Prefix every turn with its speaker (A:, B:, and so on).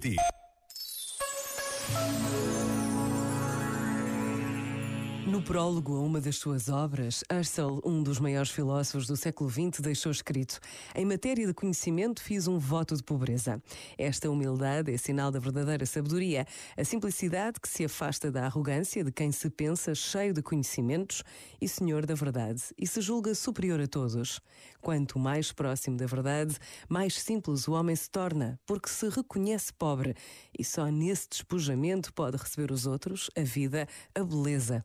A: City.
B: No prólogo a uma das suas obras, Husserl, um dos maiores filósofos do século XX, deixou escrito: Em matéria de conhecimento, fiz um voto de pobreza. Esta humildade é sinal da verdadeira sabedoria, a simplicidade que se afasta da arrogância de quem se pensa cheio de conhecimentos e senhor da verdade e se julga superior a todos. Quanto mais próximo da verdade, mais simples o homem se torna, porque se reconhece pobre e só nesse despojamento pode receber os outros, a vida, a beleza